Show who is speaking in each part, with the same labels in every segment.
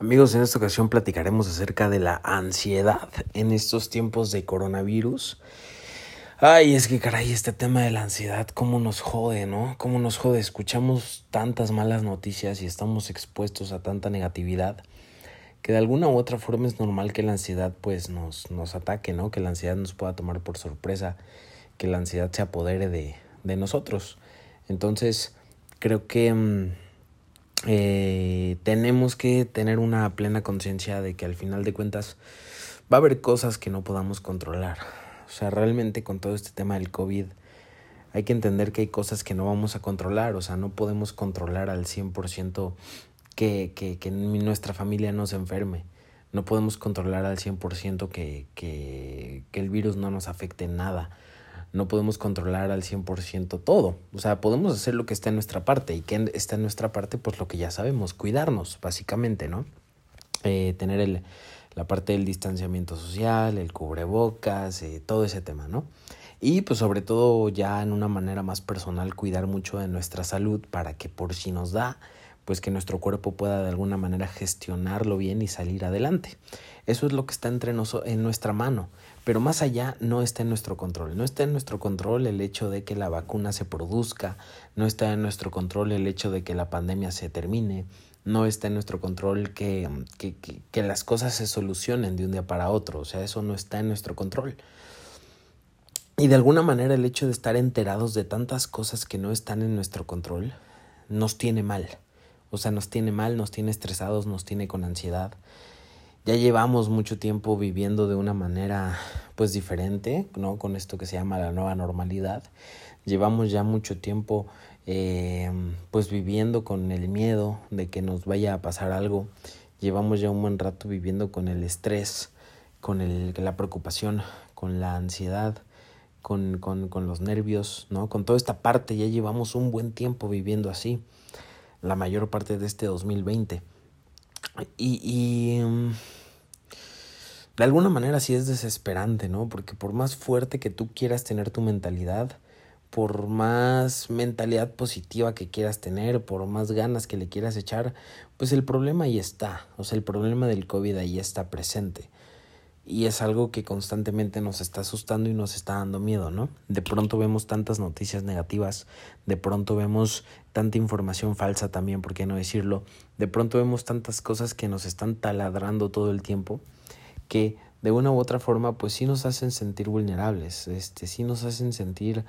Speaker 1: Amigos, en esta ocasión platicaremos acerca de la ansiedad en estos tiempos de coronavirus. Ay, es que caray, este tema de la ansiedad, cómo nos jode, ¿no? Cómo nos jode. Escuchamos tantas malas noticias y estamos expuestos a tanta negatividad que de alguna u otra forma es normal que la ansiedad pues nos, nos ataque, ¿no? Que la ansiedad nos pueda tomar por sorpresa, que la ansiedad se apodere de, de nosotros. Entonces, creo que... Mm, eh, tenemos que tener una plena conciencia de que al final de cuentas va a haber cosas que no podamos controlar. O sea, realmente con todo este tema del COVID hay que entender que hay cosas que no vamos a controlar. O sea, no podemos controlar al 100% que, que, que nuestra familia no se enferme. No podemos controlar al 100% que, que, que el virus no nos afecte en nada no podemos controlar al 100% todo. O sea, podemos hacer lo que está en nuestra parte. ¿Y qué está en nuestra parte? Pues lo que ya sabemos, cuidarnos, básicamente, ¿no? Eh, tener el, la parte del distanciamiento social, el cubrebocas, eh, todo ese tema, ¿no? Y pues sobre todo ya en una manera más personal cuidar mucho de nuestra salud para que por si nos da, pues que nuestro cuerpo pueda de alguna manera gestionarlo bien y salir adelante. Eso es lo que está entre en nuestra mano, pero más allá no está en nuestro control. No está en nuestro control el hecho de que la vacuna se produzca, no está en nuestro control el hecho de que la pandemia se termine, no está en nuestro control que, que, que, que las cosas se solucionen de un día para otro, o sea, eso no está en nuestro control. Y de alguna manera el hecho de estar enterados de tantas cosas que no están en nuestro control nos tiene mal. O sea, nos tiene mal, nos tiene estresados, nos tiene con ansiedad. Ya llevamos mucho tiempo viviendo de una manera pues diferente, ¿no? Con esto que se llama la nueva normalidad. Llevamos ya mucho tiempo eh, pues viviendo con el miedo de que nos vaya a pasar algo. Llevamos ya un buen rato viviendo con el estrés, con el, la preocupación, con la ansiedad, con, con, con los nervios, ¿no? Con toda esta parte ya llevamos un buen tiempo viviendo así la mayor parte de este 2020. Y, y mm, de alguna manera sí es desesperante, ¿no? Porque por más fuerte que tú quieras tener tu mentalidad, por más mentalidad positiva que quieras tener, por más ganas que le quieras echar, pues el problema ahí está. O sea, el problema del COVID ahí está presente y es algo que constantemente nos está asustando y nos está dando miedo, ¿no? De pronto vemos tantas noticias negativas, de pronto vemos tanta información falsa también, ¿por qué no decirlo? De pronto vemos tantas cosas que nos están taladrando todo el tiempo que de una u otra forma pues sí nos hacen sentir vulnerables, este sí nos hacen sentir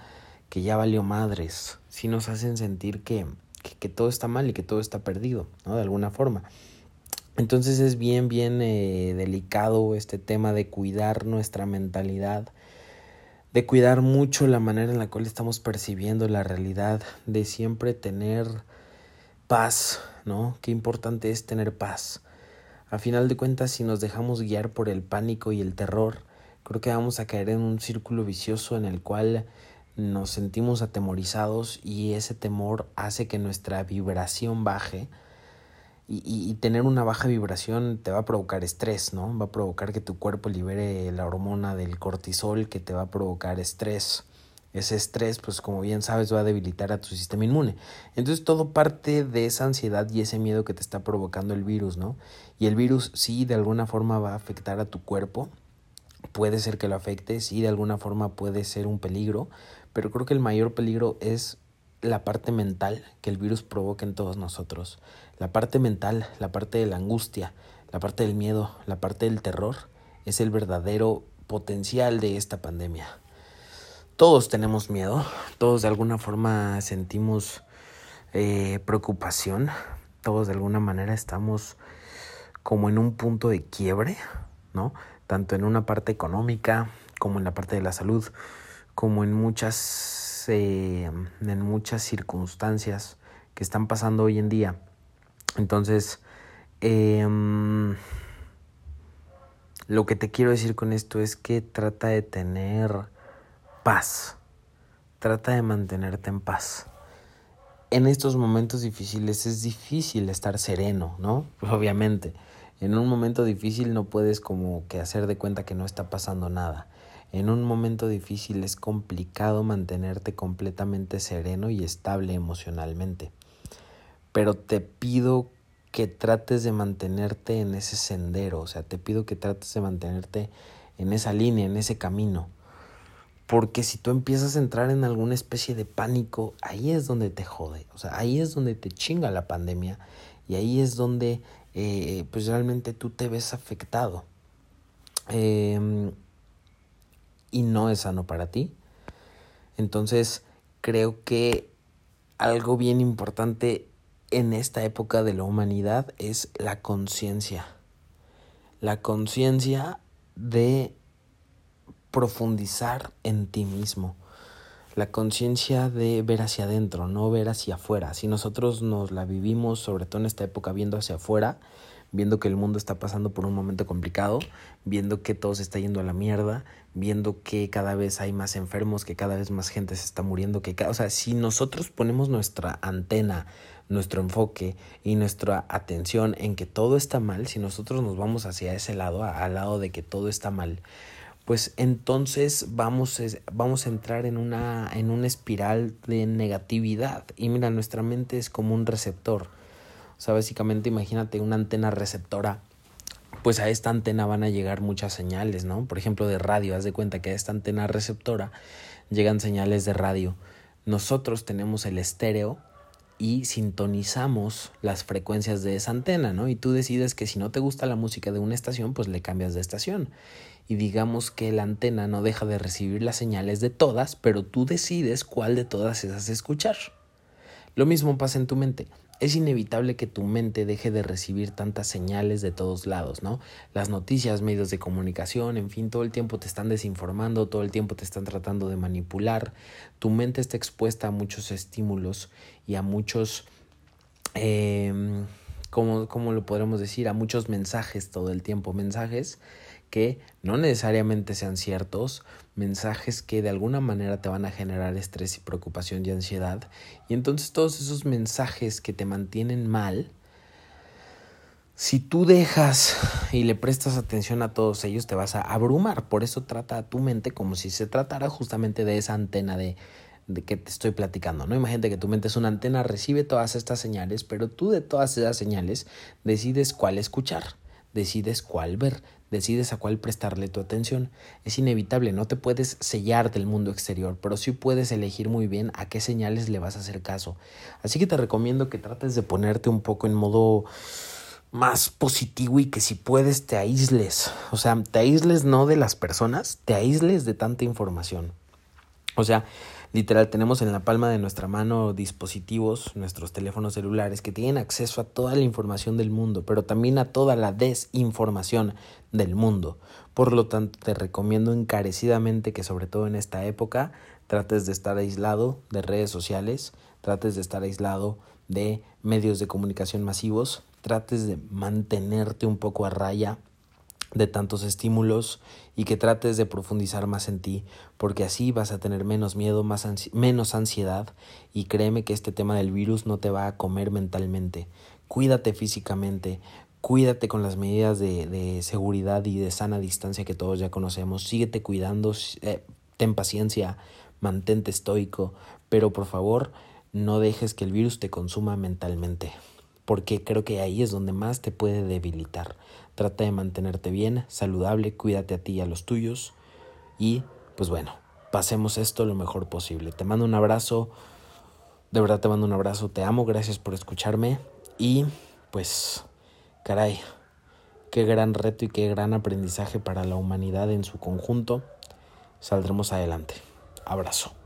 Speaker 1: que ya valió madres, sí nos hacen sentir que, que, que todo está mal y que todo está perdido, ¿no? De alguna forma. Entonces es bien, bien eh, delicado este tema de cuidar nuestra mentalidad, de cuidar mucho la manera en la cual estamos percibiendo la realidad, de siempre tener paz, ¿no? Qué importante es tener paz. A final de cuentas, si nos dejamos guiar por el pánico y el terror, creo que vamos a caer en un círculo vicioso en el cual nos sentimos atemorizados y ese temor hace que nuestra vibración baje y, y, tener una baja vibración te va a provocar estrés, ¿no? Va a provocar que tu cuerpo libere la hormona del cortisol que te va a provocar estrés. Ese estrés, pues como bien sabes, va a debilitar a tu sistema inmune. Entonces todo parte de esa ansiedad y ese miedo que te está provocando el virus, ¿no? Y el virus sí de alguna forma va a afectar a tu cuerpo. Puede ser que lo afecte, sí de alguna forma puede ser un peligro, pero creo que el mayor peligro es la parte mental que el virus provoca en todos nosotros. La parte mental, la parte de la angustia, la parte del miedo, la parte del terror es el verdadero potencial de esta pandemia. Todos tenemos miedo, todos de alguna forma sentimos eh, preocupación, todos de alguna manera estamos como en un punto de quiebre, ¿no? Tanto en una parte económica como en la parte de la salud, como en muchas eh, en muchas circunstancias que están pasando hoy en día. Entonces, em, lo que te quiero decir con esto es que trata de tener paz, trata de mantenerte en paz. En estos momentos difíciles es difícil estar sereno, ¿no? obviamente, en un momento difícil no puedes como que hacer de cuenta que no está pasando nada. En un momento difícil es complicado mantenerte completamente sereno y estable emocionalmente. Pero te pido que trates de mantenerte en ese sendero, o sea, te pido que trates de mantenerte en esa línea, en ese camino. Porque si tú empiezas a entrar en alguna especie de pánico, ahí es donde te jode, o sea, ahí es donde te chinga la pandemia y ahí es donde eh, pues realmente tú te ves afectado. Em, y no es sano para ti. Entonces, creo que algo bien importante en esta época de la humanidad es la conciencia. La conciencia de profundizar en ti mismo. La conciencia de ver hacia adentro, no ver hacia afuera. Si nosotros nos la vivimos, sobre todo en esta época, viendo hacia afuera, viendo que el mundo está pasando por un momento complicado, viendo que todo se está yendo a la mierda, viendo que cada vez hay más enfermos, que cada vez más gente se está muriendo, que o sea, si nosotros ponemos nuestra antena, nuestro enfoque y nuestra atención en que todo está mal, si nosotros nos vamos hacia ese lado, al lado de que todo está mal, pues entonces vamos, vamos a entrar en una, en una espiral de negatividad. Y mira, nuestra mente es como un receptor o sea, básicamente imagínate una antena receptora. Pues a esta antena van a llegar muchas señales, ¿no? Por ejemplo, de radio. Haz de cuenta que a esta antena receptora llegan señales de radio. Nosotros tenemos el estéreo y sintonizamos las frecuencias de esa antena, ¿no? Y tú decides que si no te gusta la música de una estación, pues le cambias de estación. Y digamos que la antena no deja de recibir las señales de todas, pero tú decides cuál de todas esas escuchar. Lo mismo pasa en tu mente es inevitable que tu mente deje de recibir tantas señales de todos lados, ¿no? Las noticias, medios de comunicación, en fin, todo el tiempo te están desinformando, todo el tiempo te están tratando de manipular. Tu mente está expuesta a muchos estímulos y a muchos... Eh, ¿cómo, ¿Cómo lo podremos decir? A muchos mensajes todo el tiempo, mensajes que no necesariamente sean ciertos, mensajes que de alguna manera te van a generar estrés y preocupación y ansiedad. Y entonces todos esos mensajes que te mantienen mal, si tú dejas y le prestas atención a todos ellos, te vas a abrumar. Por eso trata a tu mente como si se tratara justamente de esa antena de, de que te estoy platicando, ¿no? Imagínate que tu mente es una antena, recibe todas estas señales, pero tú de todas esas señales decides cuál escuchar, decides cuál ver, decides a cuál prestarle tu atención. Es inevitable, no te puedes sellar del mundo exterior, pero sí puedes elegir muy bien a qué señales le vas a hacer caso. Así que te recomiendo que trates de ponerte un poco en modo más positivo y que si puedes te aísles. O sea, te aísles no de las personas, te aísles de tanta información. O sea, Literal, tenemos en la palma de nuestra mano dispositivos, nuestros teléfonos celulares, que tienen acceso a toda la información del mundo, pero también a toda la desinformación del mundo. Por lo tanto, te recomiendo encarecidamente que sobre todo en esta época trates de estar aislado de redes sociales, trates de estar aislado de medios de comunicación masivos, trates de mantenerte un poco a raya de tantos estímulos y que trates de profundizar más en ti, porque así vas a tener menos miedo, menos ansiedad y créeme que este tema del virus no te va a comer mentalmente. Cuídate físicamente, cuídate con las medidas de, de seguridad y de sana distancia que todos ya conocemos, síguete cuidando, eh, ten paciencia, mantente estoico, pero por favor no dejes que el virus te consuma mentalmente porque creo que ahí es donde más te puede debilitar. Trata de mantenerte bien, saludable, cuídate a ti y a los tuyos y pues bueno, pasemos esto lo mejor posible. Te mando un abrazo, de verdad te mando un abrazo, te amo, gracias por escucharme y pues caray, qué gran reto y qué gran aprendizaje para la humanidad en su conjunto. Saldremos adelante. Abrazo.